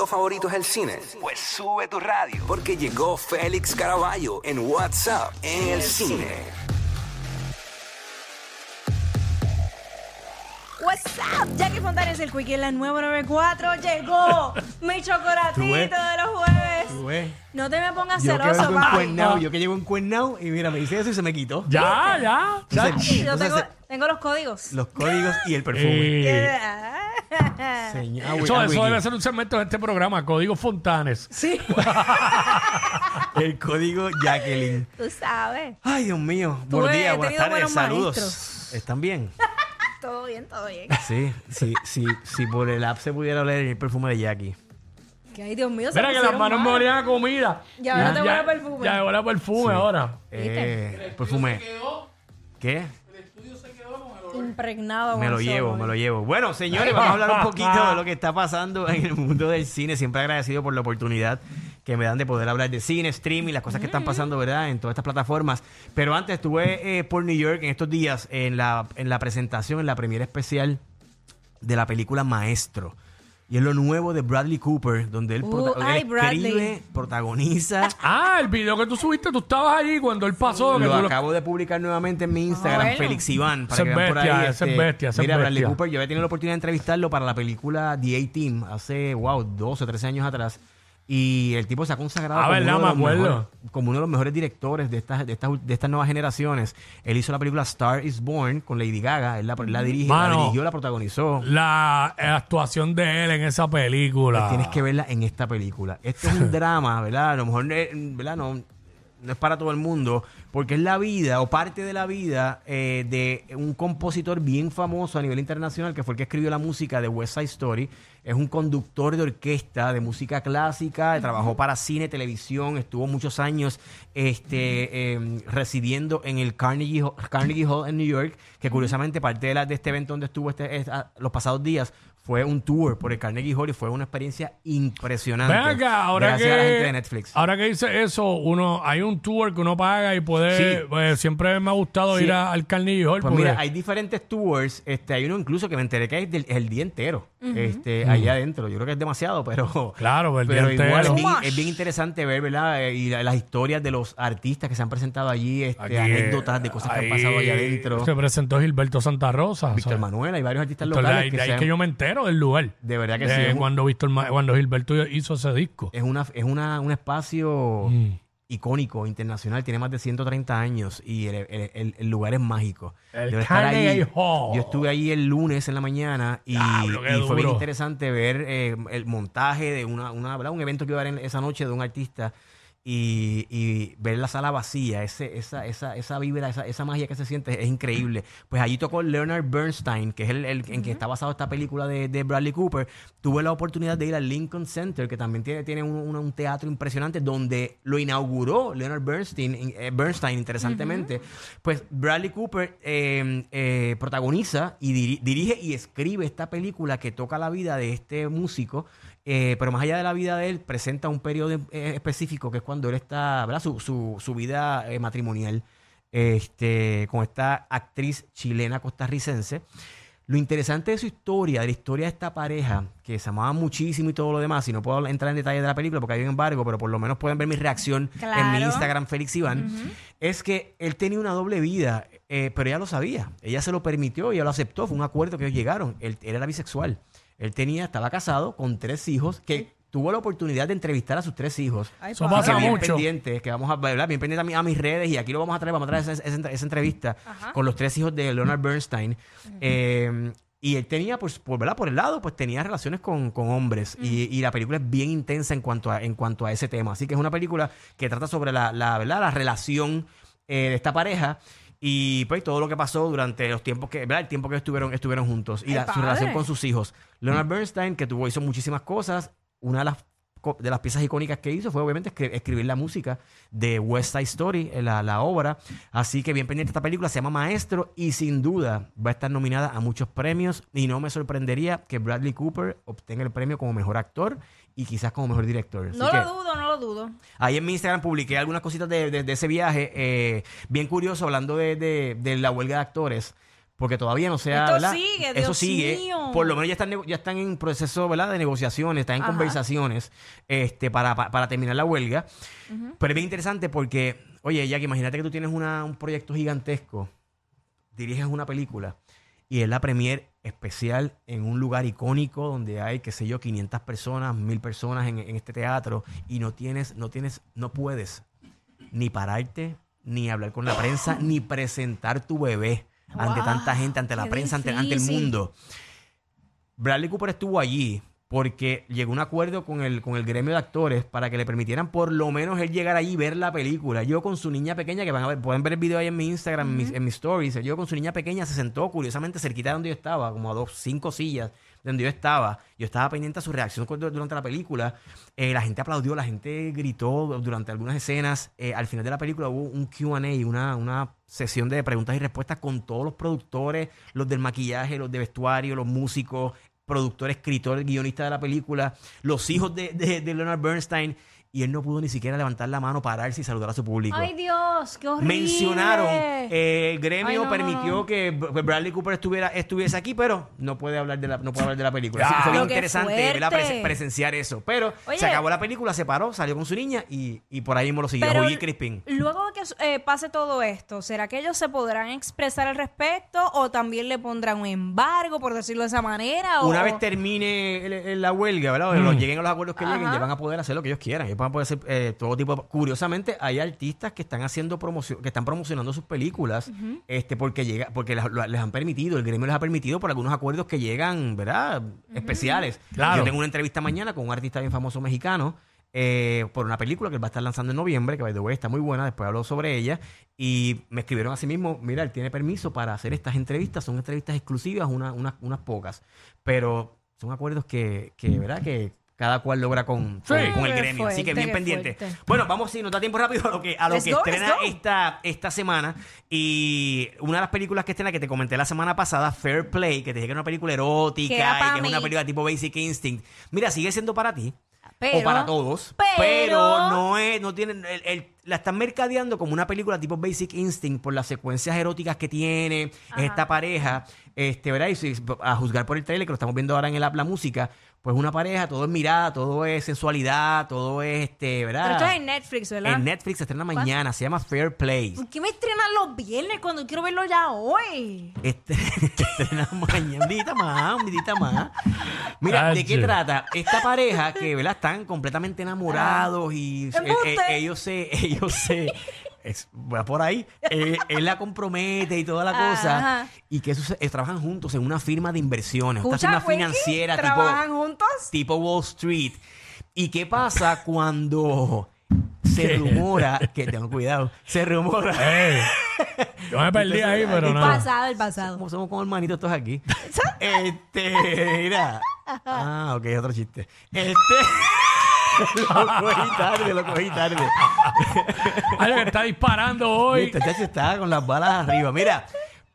video favorito es el cine? Pues sube tu radio, porque llegó Félix Caraballo en WhatsApp en el cine. What's up? Jackie Fontanes, el Quickie en la nueva 94. Llegó mi chocolatito Tú ves. de los jueves. Tú ves. No te me pongas Yo que celoso, vengo. Cuernao, yo que llevo y mira, me dice eso y se me quitó. Ya, ya. ya. Entonces, Yo entonces, tengo, tengo los códigos. los códigos y el perfume. Eh, Señor, ah, eso, ah, eso Wiki. debe ser un segmento de este programa, Código Fontanes. Sí, El código Jacqueline. tú sabes. Ay, Dios mío. Tú Buenos he días, buenas tardes, saludos. maestros. ¿Están bien? Todo bien, todo bien. Sí, sí, sí. Si por el app se pudiera oler el perfume de Jackie. Que ay, Dios mío, se Mira que las manos me olían a comida. Y ahora te huele a perfume. Ya huele a perfume ahora. Eh, perfume. ¿Qué? Impregnado. Me lo llevo, me lo llevo. Bueno, señores, vamos a hablar un poquito de lo que está pasando en el mundo del cine. Siempre agradecido por la oportunidad que me dan de poder hablar de cine, streaming, las cosas que están pasando, ¿verdad? En todas estas plataformas. Pero antes estuve eh, por New York en estos días en la, en la presentación, en la premiera especial de la película Maestro. Y es lo nuevo de Bradley Cooper, donde él, Uh, prota- él escribe, protagoniza. Ah, el video que tú subiste, tú estabas allí cuando él pasó. que Lo tú lo- acabo de publicar nuevamente en mi Instagram, bueno. Félix Iván, para Ese que es vean por ahí. ese es este, bestia, ese es Mira, Bradley bestia. Cooper, yo había tenido la oportunidad de entrevistarlo para la película The A-Team hace, wow, 12 o 13 años atrás. Y el tipo se ha consagrado Ah, como, verdad, uno de los mejores, como uno de los mejores directores de estas, de, estas, de estas nuevas generaciones. Él hizo la película Star is Born con Lady Gaga. Él la, la dirige, la Mano. dirigió, la protagonizó. La eh, actuación de él en esa película. Pues tienes que verla en esta película. Esto es un drama, ¿verdad? A lo mejor eh, ¿verdad? No, no es para todo el mundo, porque es la vida o parte de la vida eh, de un compositor bien famoso a nivel internacional, que fue el que escribió la música de West Side Story. Es un conductor de orquesta de música clásica, trabajó para cine, televisión, estuvo muchos años este, eh, residiendo en el Carnegie, Hall- Carnegie Hall en New York, que curiosamente parte de, la- de este evento donde estuvo este, los pasados días fue un tour por el Carnegie Hall y fue una experiencia impresionante. Ven acá, ahora gracias que, a la gente de Netflix. ahora que dice eso, uno hay un tour que uno paga y puede. Sí. pues, siempre me ha gustado Sí. ir a- al Carnegie Hall. Pues mira, hay diferentes tours. Este, hay uno incluso que me enteré que es, del- el día entero. este, allá adentro. Yo creo que es demasiado, pero. Claro, el pero día igual es entero. bien, es bien interesante ver, ¿verdad? Eh, Y la- las historias de los artistas que se han presentado allí, este, Aquí, anécdotas de cosas que han pasado allá adentro. Se presentó Gilberto Santa Rosa. Víctor o sea, Manuel, hay varios artistas locales de ahí- que, de ahí se han- que yo me entero del lugar. De verdad que sí. es un- Cuando, Víctor Ma- cuando Gilberto hizo ese disco. Es, una, es una, un espacio Mm. icónico, internacional, tiene más de 130 años y el, el- el- el lugar es mágico. El Debe estar Carnegie allí. Hall. Yo estuve ahí el lunes en la mañana y, Diablo, qué y fue bien duro. interesante ver eh, el montaje de una, una- ¿verdad? un evento que iba a haber en- esa noche de un artista y, y ver la sala vacía, ese, esa, esa, esa vibra, esa, esa magia que se siente es increíble. Pues allí tocó Leonard Bernstein, que es el, el en que está basado esta película de, de Bradley Cooper. Tuve la oportunidad de ir al Lincoln Center, que también tiene, tiene un, un- un teatro impresionante, donde lo inauguró Leonard Bernstein, eh, Bernstein interesantemente. Pues Bradley Cooper eh, eh, protagoniza y diri- dirige y escribe esta película que toca la vida de este músico. Eh, pero más allá de la vida de él, presenta un periodo eh, específico que es cuando él está, ¿verdad? Su, su, su vida eh, matrimonial este, con esta actriz chilena costarricense. Lo interesante de su historia, de la historia de esta pareja, que se amaban muchísimo y todo lo demás, y no puedo entrar en detalle de la película porque hay un embargo, pero por lo menos pueden ver mi reacción en mi. Instagram, Félix Iván, es que él tenía una doble vida, eh, pero ella lo sabía, ella se lo permitió, ella lo aceptó, fue un acuerdo que ellos llegaron, él, él era bisexual, él tenía, estaba casado con tres hijos, que tuvo la oportunidad de entrevistar a sus tres hijos. Ay, Eso pasa bien mucho. pendientes, que vamos a hablar bien pendiente a, mi- a mis redes y aquí lo vamos a traer, vamos a traer esa, esa- esa entrevista Ajá. con los tres hijos de Leonard Bernstein. Eh, y él tenía, pues, por, ¿verdad? por el lado, pues tenía relaciones con, con hombres. y, y la película es bien intensa en cuanto a, en cuanto a ese tema. Así que es una película que trata sobre la, la, ¿verdad? la relación eh, de esta pareja. Y pues todo lo que pasó durante los tiempos que, ¿verdad? El tiempo que estuvieron, estuvieron juntos. Y la- su relación con sus hijos. Leonard Bernstein, que tuvo, hizo muchísimas cosas. Una de las de las piezas icónicas que hizo fue obviamente escri- escribir la música de West Side Story, eh, la, la obra. Así que bien pendiente esta película, se llama Maestro y sin duda va a estar nominada a muchos premios y no me sorprendería que Bradley Cooper obtenga el premio como mejor actor y quizás como mejor director. Así No que- lo dudo, no lo dudo. Ahí en mi Instagram publiqué algunas cositas de, de- de ese viaje. eh, bien curioso, hablando de, de- la huelga de actores. porque todavía no se ha, Esto sigue, Eso Dios sigue. mío. Por lo menos ya están, ya están en proceso, ¿verdad? De negociaciones, están en Ajá. conversaciones este, para, pa- para terminar la huelga. Pero es bien interesante porque, oye, Jack, imagínate que tú tienes una- un proyecto gigantesco, diriges una película y es la premier especial en un lugar icónico donde hay, qué sé yo, 500 personas, 1000 personas en, en este teatro y no tienes, no tienes, no puedes ni pararte, ni hablar con la prensa, ni presentar tu bebé ante tanta gente, ante la prensa, ante, ante el mundo. Bradley Cooper estuvo allí porque llegó a un acuerdo con el, con el gremio de actores para que le permitieran por lo menos él llegar allí y ver la película. Yo con su niña pequeña, que van a ver, pueden ver el video ahí en mi Instagram, en, mis, en mis stories. Yo con su niña pequeña se sentó curiosamente cerquita de donde yo estaba, como a dos, cinco sillas de donde yo estaba. Yo estaba pendiente a su reacción durante la película. Eh, la gente aplaudió, la gente gritó durante algunas escenas. Eh, al final de la película hubo un QA, una, una sesión de preguntas y respuestas con todos los productores, los del maquillaje, los de vestuario, los músicos, productor, escritor, guionista de la película, los hijos de, de- de Leonard Bernstein. Y él no pudo ni siquiera levantar la mano, pararse y saludar a su público. Ay, Dios, qué horrible. Mencionaron, eh, el gremio Ay, no, no, permitió no. que Bradley Cooper estuviera, estuviese aquí, pero no puede hablar de la, no puede hablar de la película. Así que fue bien interesante presenciar eso. Pero Oye. se acabó la película, se paró, salió con su niña y, y por ahí mismo lo siguió. Pero Crispin. luego de que eh, pase todo esto, ¿será que ellos se podrán expresar al respecto o también le pondrán un embargo, por decirlo de esa manera? o- Una vez termine el- el- la huelga, ¿verdad? O Mm. los- lleguen a los acuerdos que lleguen, Ajá. ya van a poder hacer lo que ellos quieran. A poder hacer eh, todo tipo de... Curiosamente, hay artistas que están haciendo promoción, que están promocionando sus películas, este, porque llega, porque las- les han permitido, el gremio les ha permitido por algunos acuerdos que llegan, ¿verdad? Especiales. Claro. Yo tengo una entrevista mañana con un artista bien famoso mexicano. eh, por una película que él va a estar lanzando en noviembre, que by the way está muy buena, después hablo sobre ella, y me escribieron así mismo, mira, él tiene permiso para hacer estas entrevistas, son entrevistas exclusivas, una- unas- unas pocas, pero son acuerdos que, que ¿verdad? Que cada cual logra con, con- Sí. con el gremio. Así que bien pendiente. fuerte. Bueno, vamos, si nos da tiempo rápido a lo que, a lo Let's que go, let's estrena esta, esta semana. Y una de las películas que estrena, que te comenté la semana pasada, Fair Play, que te dije que era una película erótica y que es una película tipo Basic Instinct. Mira, sigue siendo para ti. Pero- o para todos. pero- Pero, no es, no tienen, el- el- la están mercadeando como una película tipo Basic Instinct por las secuencias eróticas que tiene es esta pareja, este, ¿verdad? Y si- a juzgar por el trailer que lo estamos viendo ahora en el app, la música, pues una pareja, todo es mirada, todo es sensualidad, todo es, este, ¿verdad? Pero esto es en Netflix, ¿verdad? En Netflix se estrena mañana, se llama Fair Play. ¿Por qué me estrenan los viernes cuando quiero verlo ya hoy? Este, estrena mañana, un día más, un día más. Mira, ¿de qué trata? Esta pareja que, ¿verdad? Están completamente enamorados y eh, ¡Embuste! eh, ellos se, ellos se, es- va por ahí, eh, él la compromete y toda la cosa. Ajá. Y que eso trabajan juntos en una firma de inversiones, una firma financiera tipo, ¿Trabajan juntos? tipo Wall Street. ¿Y qué pasa cuando se ¿Qué? rumora, que tengo cuidado, se rumora... Ey, yo me perdí ahí, pero El no. pasado, el pasado. Como somos como hermanitos todos aquí. este, mira. Ah, ok, otro chiste. Este. lo cogí tarde, lo cogí tarde. Ay, que está disparando hoy. Este chacho está con las balas arriba. Mira.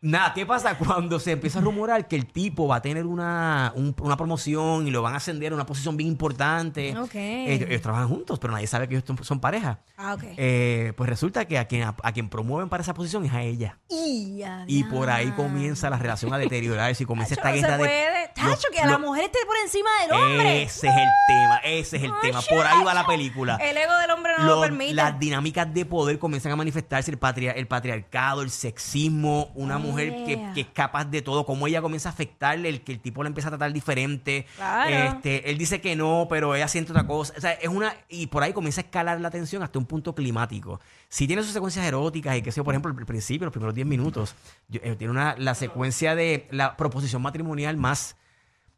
Nada, ¿qué pasa cuando se empieza a rumorar que el tipo va a tener una, un- una promoción y lo van a ascender a una posición bien importante? Ok. Ellos, ellos trabajan juntos, pero nadie sabe que ellos son- son pareja. Ah, ok. Eh, pues resulta que a quien, a, quien promueven para esa posición es a ella. Y, ya, Y por ahí ya. comienza la relación a deteriorarse y comienza Tacho, esta no guerra se puede. de. Tacho, los- que a la los- mujer esté por encima del hombre. Ese es el tema, ese es el tema. Por ahí va la película. El ego del hombre no lo Los- permite. las dinámicas de poder comienzan a manifestarse, el, patria- el patriarcado, el sexismo, una mujer que, que es capaz de todo, cómo ella comienza a afectarle, el que el tipo la empieza a tratar diferente. Claro. Este, él dice que no, pero ella siente otra cosa. O sea, es una. Y por ahí comienza a escalar la tensión hasta un punto climático. Si tiene sus secuencias eróticas y que sé, por ejemplo, al principio, los primeros 10 minutos, yo- eh, tiene una, la secuencia de la proposición matrimonial más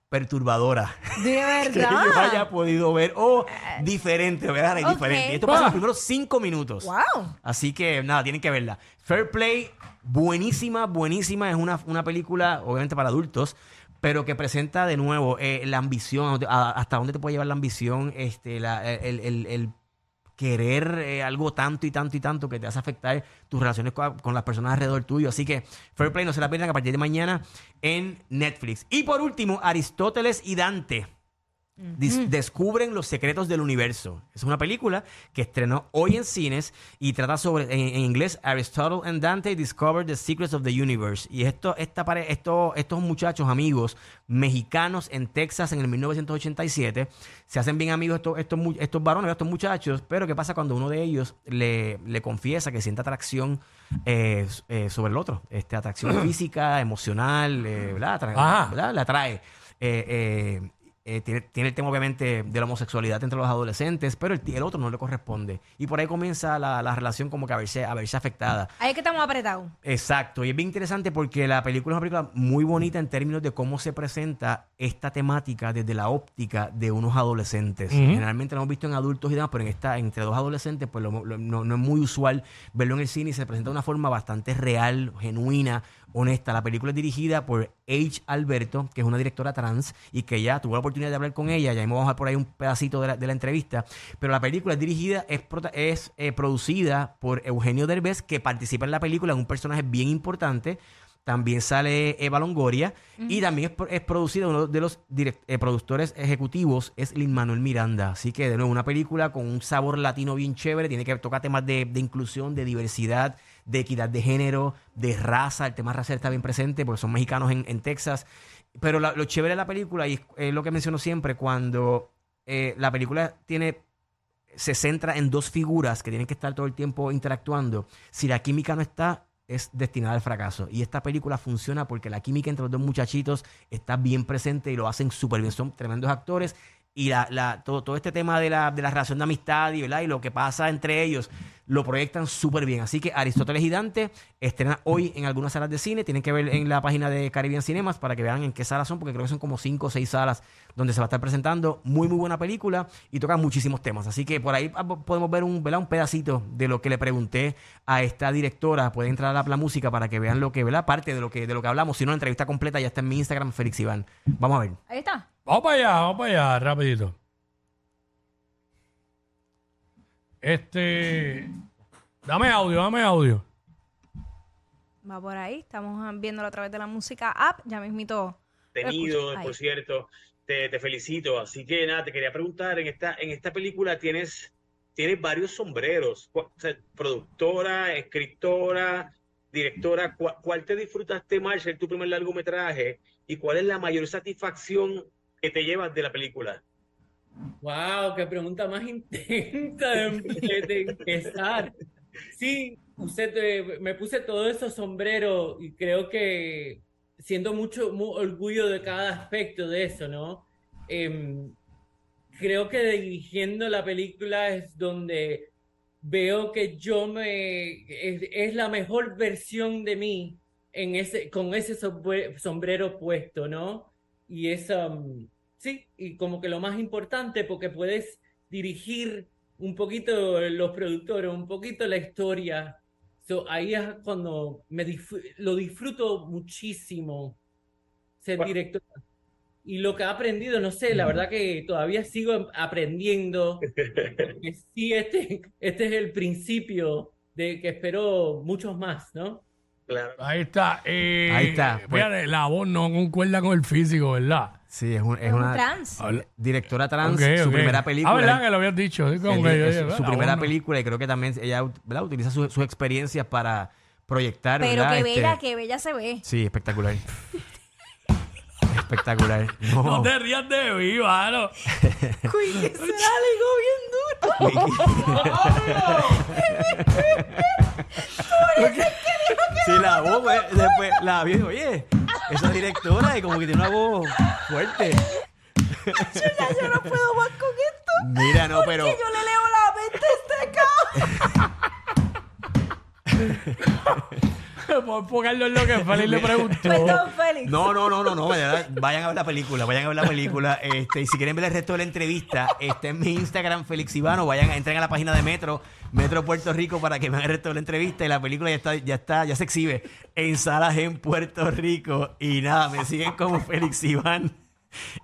perturbadora De que verdad. yo haya podido ver o diferente, ¿verdad? Es Ok. diferente. Esto pasa en Ah. los primeros cinco minutos. Wow. Así que nada, tienen que verla. Fair Play, buenísima, buenísima. Es una, una película, obviamente para adultos, pero que presenta de nuevo eh, la ambición, a- hasta dónde te puede llevar la ambición, este, la- el, el- el querer eh, algo tanto y tanto y tanto que te hace afectar tus relaciones con, con las personas alrededor tuyo. Así que Fair Play no se la pierdan a partir de mañana en Netflix. Y por último, Aristóteles y Dante. Dis- descubren los secretos del universo. Es una película que estrenó hoy en cines y trata sobre, en, en inglés, Aristotle and Dante Discover the Secrets of the Universe. Y esto, esta pare- esto, estos muchachos, amigos mexicanos en Texas en el 1987, se hacen bien amigos estos, estos, estos varones, estos muchachos, pero ¿qué pasa cuando uno de ellos le, le confiesa que siente atracción eh, eh, sobre el otro? Este, atracción física, emocional, eh, ¿verdad? Ajá. ¿verdad? La atrae. Eh, eh, eh, tiene, tiene el tema obviamente de la homosexualidad entre los adolescentes, pero el, el otro no le corresponde. Y por ahí comienza la, la relación como que a verse, a verse afectada. Ahí es que estamos apretados. Exacto, y es bien interesante porque la película es una película muy bonita en términos de cómo se presenta esta temática desde la óptica de unos adolescentes. Generalmente lo hemos visto en adultos y demás, pero en esta, entre dos adolescentes, pues lo- lo- no, no es muy usual verlo en el cine y se presenta de una forma bastante real, genuina, honesta. La película es dirigida por H. Alberto, que es una directora trans y que ya tuvo la oportunidad de hablar con ella. Ya vamos a ver por ahí un pedacito de la, de la entrevista. Pero la película es dirigida, es, es eh, producida por Eugenio Derbez, que participa en la película, es un personaje bien importante. También sale Eva Longoria y también es, es producida, uno de los eh, productores ejecutivos es Lin Manuel Miranda. Así que, de nuevo, una película con un sabor latino bien chévere. Tiene que tocar temas de, de inclusión, de diversidad, de equidad de género, de raza. El tema racial está bien presente porque son mexicanos en, en Texas. Pero lo chévere de la película, y es, es lo que menciono siempre, cuando eh, la película tiene se centra en dos figuras que tienen que estar todo el tiempo interactuando. Si la química no está, es destinada al fracaso. Y esta película funciona porque la química entre los dos muchachitos está bien presente y lo hacen súper bien. Son tremendos actores. Y la, la- todo, todo este tema de la, de la relación de amistad y, y lo que pasa entre ellos lo proyectan súper bien. Así que Aristóteles y Dante estrena hoy en algunas salas de cine. Tienen que ver en la página de Caribbean Cinemas para que vean en qué salas son, porque creo que son como cinco o seis salas donde se va a estar presentando. Muy, muy buena película y toca muchísimos temas. Así que por ahí ah, podemos ver un, ¿verdad? un pedacito de lo que le pregunté a esta directora. Pueden entrar a la, la música para que vean lo que, ¿verdad? Parte de lo que, de lo que hablamos. Si no, la entrevista completa ya está en mi Instagram, Félix Iván. Vamos a ver. Ahí está. Vamos para allá, vamos para allá, rapidito. Este. Dame audio, dame audio. Va por ahí. Estamos viéndolo a través de la música app. Ya mismito. tenido, por cierto. Te, te felicito. Así que nada, te quería preguntar, en esta, en esta película tienes, tienes varios sombreros. Cu- o sea, productora, escritora, directora. ¿Cuál, cuál te disfrutaste más en tu primer largometraje? ¿Y cuál es la mayor satisfacción que te llevas de la película? Wow, qué pregunta más intensa de, empezar. Sí, usted, eh, me puse todos esos sombreros y creo que siento mucho mu- orgullo de cada aspecto de eso, ¿no? Em, creo que dirigiendo la película es donde veo que yo me es, es la mejor versión de mí en ese con ese sombre- sombrero puesto, ¿no? Y es um, sí, y como que lo más importante porque puedes dirigir un poquito los productores, un poquito la historia. So, ahí es cuando me lo disfruto muchísimo ser Bueno. director. Y lo que he aprendido, no sé, la verdad que todavía sigo aprendiendo. Sí, este, este es el principio de que espero muchos más, ¿no? Claro. Ahí está. eh, Ahí está, pues. Fíjate, la voz no concuerda con el físico, ¿verdad? Sí, es, un- es Es un una trans. Habla- directora trans. Ok, su ok. primera película. Ah, ¿verdad que lo habías dicho? Sí, como El- que yo es dije, su, "Bueno, su primera bueno". película y creo que también ella ¿verdad? utiliza su- sus experiencias para proyectar. Pero ¿verdad? qué Este, bella, qué bella se ve. Sí, espectacular. espectacular. No. No te rías de mí, mano. Uy, que se la ligó bien duro. Sí, la voz, pues, después la vi, oye, esa directora y como que tiene una voz fuerte. Ya yo no puedo más con esto. Mira, no, pero Que yo le leo la mente a este cabrón. Por enfocarlo en lo que Félix le preguntó. Perdón, Félix. No, no, no, no, no, vayan a ver la película, vayan a ver la película, este, y si quieren ver el resto de la entrevista, está en mi Instagram, Félix Ivano, vayan, entren a la página de Metro, Metro Puerto Rico, para que vean el resto de la entrevista, y la película ya está, ya está, ya se exhibe en salas en Puerto Rico, y nada, me siguen como Félix Iván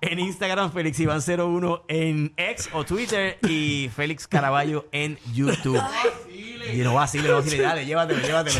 en Instagram, Félix Iván 01 en X o Twitter, y Félix Caraballo en YouTube. Y no vacile, no vacile, dale, llévatelo, llévatelo.